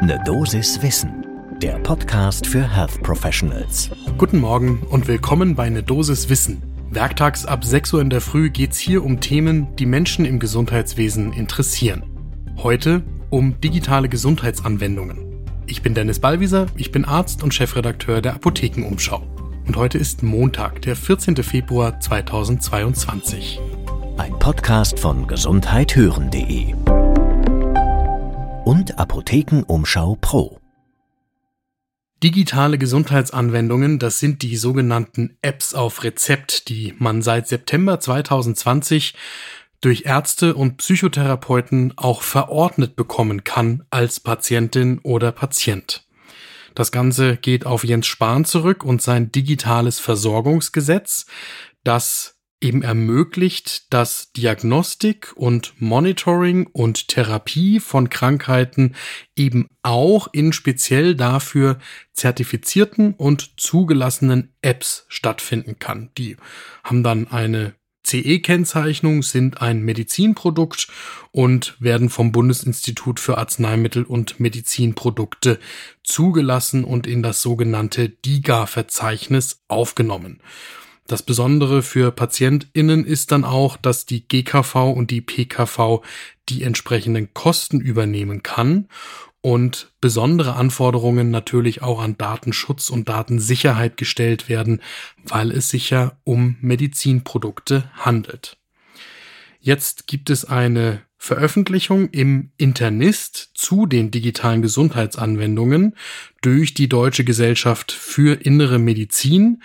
Ne Dosis Wissen, der Podcast für Health Professionals. Guten Morgen und willkommen bei Ne Dosis Wissen. Werktags ab 6 Uhr in der Früh geht's hier um Themen, die Menschen im Gesundheitswesen interessieren. Heute um digitale Gesundheitsanwendungen. Ich bin Dennis Ballwieser, ich bin Arzt und Chefredakteur der Apothekenumschau. Und heute ist Montag, der 14. Februar 2022. Ein Podcast von gesundheithören.de und Apothekenumschau Pro. Digitale Gesundheitsanwendungen, das sind die sogenannten Apps auf Rezept, die man seit September 2020 durch Ärzte und Psychotherapeuten auch verordnet bekommen kann als Patientin oder Patient. Das Ganze geht auf Jens Spahn zurück und sein digitales Versorgungsgesetz, das eben ermöglicht, dass Diagnostik und Monitoring und Therapie von Krankheiten eben auch in speziell dafür zertifizierten und zugelassenen Apps stattfinden kann. Die haben dann eine CE-Kennzeichnung, sind ein Medizinprodukt und werden vom Bundesinstitut für Arzneimittel und Medizinprodukte zugelassen und in das sogenannte DIGA-Verzeichnis aufgenommen. Das Besondere für PatientInnen ist dann auch, dass die GKV und die PKV die entsprechenden Kosten übernehmen kann und besondere Anforderungen natürlich auch an Datenschutz und Datensicherheit gestellt werden, weil es sich ja um Medizinprodukte handelt. Jetzt gibt es eine Veröffentlichung im Internist zu den digitalen Gesundheitsanwendungen durch die Deutsche Gesellschaft für Innere Medizin,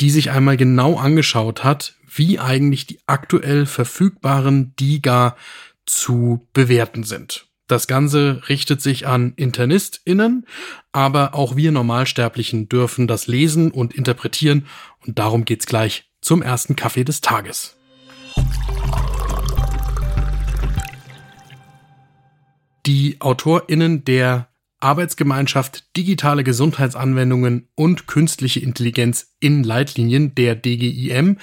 die sich einmal genau angeschaut hat, wie eigentlich die aktuell verfügbaren DIGA zu bewerten sind. Das Ganze richtet sich an InternistInnen, aber auch wir Normalsterblichen dürfen das lesen und interpretieren und darum geht's gleich zum ersten Kaffee des Tages. Die AutorInnen der Arbeitsgemeinschaft Digitale Gesundheitsanwendungen und Künstliche Intelligenz in Leitlinien, der DGIM.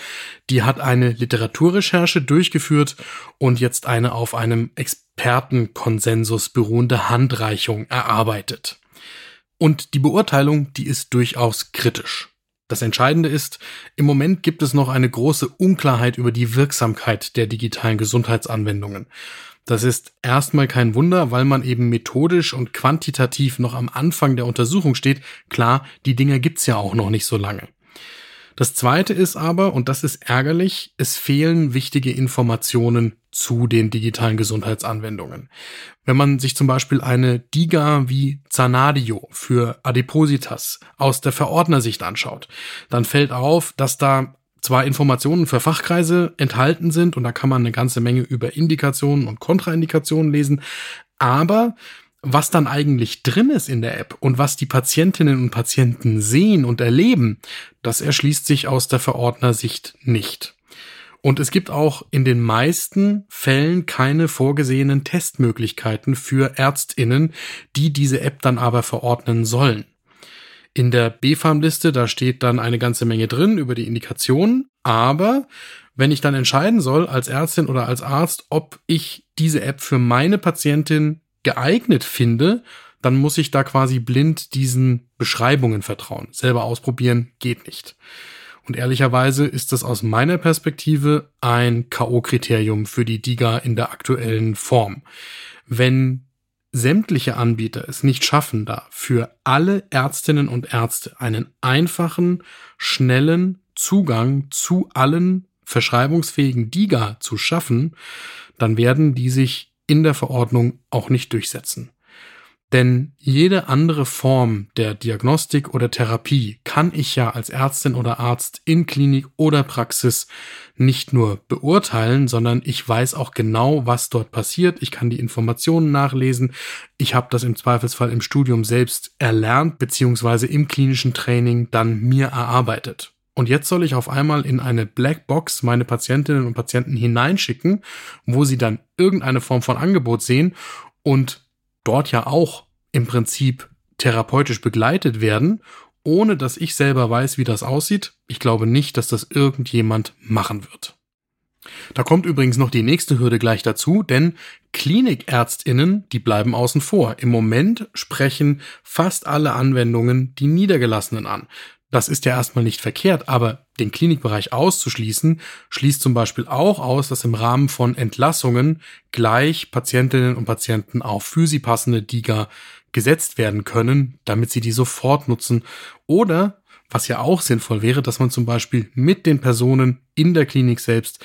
Die hat eine Literaturrecherche durchgeführt und jetzt eine auf einem Expertenkonsensus beruhende Handreichung erarbeitet. Und die Beurteilung, die ist durchaus kritisch. Das Entscheidende ist, im Moment gibt es noch eine große Unklarheit über die Wirksamkeit der digitalen Gesundheitsanwendungen. Das ist erstmal kein Wunder, weil man eben methodisch und quantitativ noch am Anfang der Untersuchung steht. Klar, die Dinger gibt's ja auch noch nicht so lange. Das zweite ist aber, und das ist ärgerlich, es fehlen wichtige Informationen zu den digitalen Gesundheitsanwendungen. Wenn man sich zum Beispiel eine DIGA wie Zanadio für Adipositas aus der Verordnersicht anschaut, dann fällt auf, dass da zwar Informationen für Fachkreise enthalten sind und da kann man eine ganze Menge über Indikationen und Kontraindikationen lesen, aber was dann eigentlich drin ist in der App und was die Patientinnen und Patienten sehen und erleben, das erschließt sich aus der Verordnersicht nicht. Und es gibt auch in den meisten Fällen keine vorgesehenen Testmöglichkeiten für Ärztinnen, die diese App dann aber verordnen sollen. In der BfArM-Liste, da steht dann eine ganze Menge drin über die Indikationen, aber wenn ich dann entscheiden soll als Ärztin oder als Arzt, ob ich diese App für meine Patientin geeignet finde, dann muss ich da quasi blind diesen Beschreibungen vertrauen. Selber ausprobieren geht nicht. Und ehrlicherweise ist das aus meiner Perspektive ein K.O.-Kriterium für die DIGA in der aktuellen Form. Wenn sämtliche Anbieter es nicht schaffen, da für alle Ärztinnen und Ärzte einen einfachen, schnellen Zugang zu allen verschreibungsfähigen DIGA zu schaffen, dann werden die sich in der Verordnung auch nicht durchsetzen. Denn jede andere Form der Diagnostik oder Therapie kann ich ja als Ärztin oder Arzt in Klinik oder Praxis nicht nur beurteilen, sondern ich weiß auch genau, was dort passiert. Ich kann die Informationen nachlesen. Ich habe das im Zweifelsfall im Studium selbst erlernt, beziehungsweise im klinischen Training dann mir erarbeitet. Und jetzt soll ich auf einmal in eine Blackbox meine Patientinnen und Patienten hineinschicken, wo sie dann irgendeine Form von Angebot sehen und dort ja auch im Prinzip therapeutisch begleitet werden, ohne dass ich selber weiß, wie das aussieht. Ich glaube nicht, dass das irgendjemand machen wird. Da kommt übrigens noch die nächste Hürde gleich dazu, denn Klinikärztinnen, die bleiben außen vor. Im Moment sprechen fast alle Anwendungen die Niedergelassenen an. Das ist ja erstmal nicht verkehrt, aber den Klinikbereich auszuschließen, schließt zum Beispiel auch aus, dass im Rahmen von Entlassungen gleich Patientinnen und Patienten auf für sie passende DIGA gesetzt werden können, damit sie die sofort nutzen. Oder, was ja auch sinnvoll wäre, dass man zum Beispiel mit den Personen in der Klinik selbst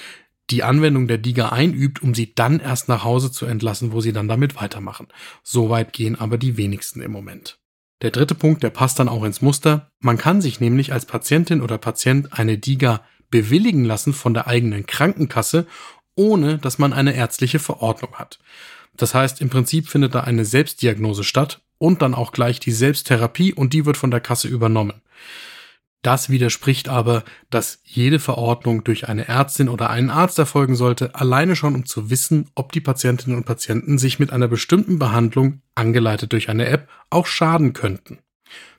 die Anwendung der DIGA einübt, um sie dann erst nach Hause zu entlassen, wo sie dann damit weitermachen. Soweit gehen aber die wenigsten im Moment. Der dritte Punkt, der passt dann auch ins Muster. Man kann sich nämlich als Patientin oder Patient eine DIGA bewilligen lassen von der eigenen Krankenkasse, ohne dass man eine ärztliche Verordnung hat. Das heißt, im Prinzip findet da eine Selbstdiagnose statt und dann auch gleich die Selbsttherapie und die wird von der Kasse übernommen. Das widerspricht aber, dass jede Verordnung durch eine Ärztin oder einen Arzt erfolgen sollte, alleine schon um zu wissen, ob die Patientinnen und Patienten sich mit einer bestimmten Behandlung, angeleitet durch eine App, auch schaden könnten.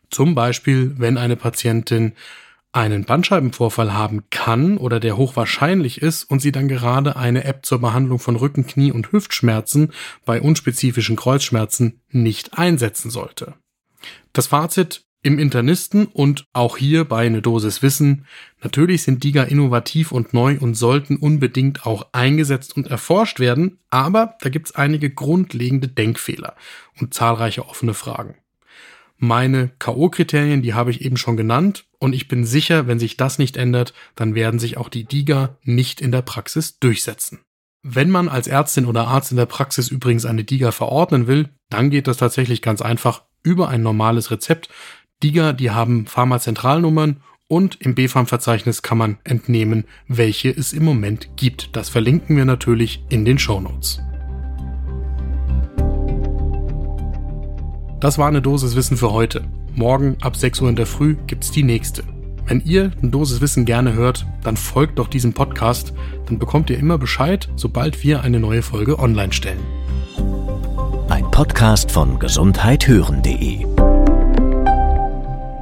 Zum Beispiel, wenn eine Patientin einen Bandscheibenvorfall haben kann oder der hochwahrscheinlich ist und sie dann gerade eine App zur Behandlung von Rücken, Knie und Hüftschmerzen bei unspezifischen Kreuzschmerzen nicht einsetzen sollte. Das Fazit, im Internisten und auch hier bei eine Dosis Wissen, natürlich sind DIGA innovativ und neu und sollten unbedingt auch eingesetzt und erforscht werden, aber da gibt's einige grundlegende Denkfehler und zahlreiche offene Fragen. Meine KO-Kriterien, die habe ich eben schon genannt und ich bin sicher, wenn sich das nicht ändert, dann werden sich auch die DIGA nicht in der Praxis durchsetzen. Wenn man als Ärztin oder Arzt in der Praxis übrigens eine DIGA verordnen will, dann geht das tatsächlich ganz einfach über ein normales Rezept, DIGA, die haben Pharmazentralnummern und im BfArM-Verzeichnis kann man entnehmen, welche es im Moment gibt. Das verlinken wir natürlich in den Show Notes. Das war eine Dosis Wissen für heute. Morgen ab 6 Uhr in der Früh gibt's die nächste. Wenn ihr eine Dosis Wissen gerne hört, dann folgt doch diesem Podcast, dann bekommt ihr immer Bescheid, sobald wir eine neue Folge online stellen. Ein Podcast von gesundheithören.de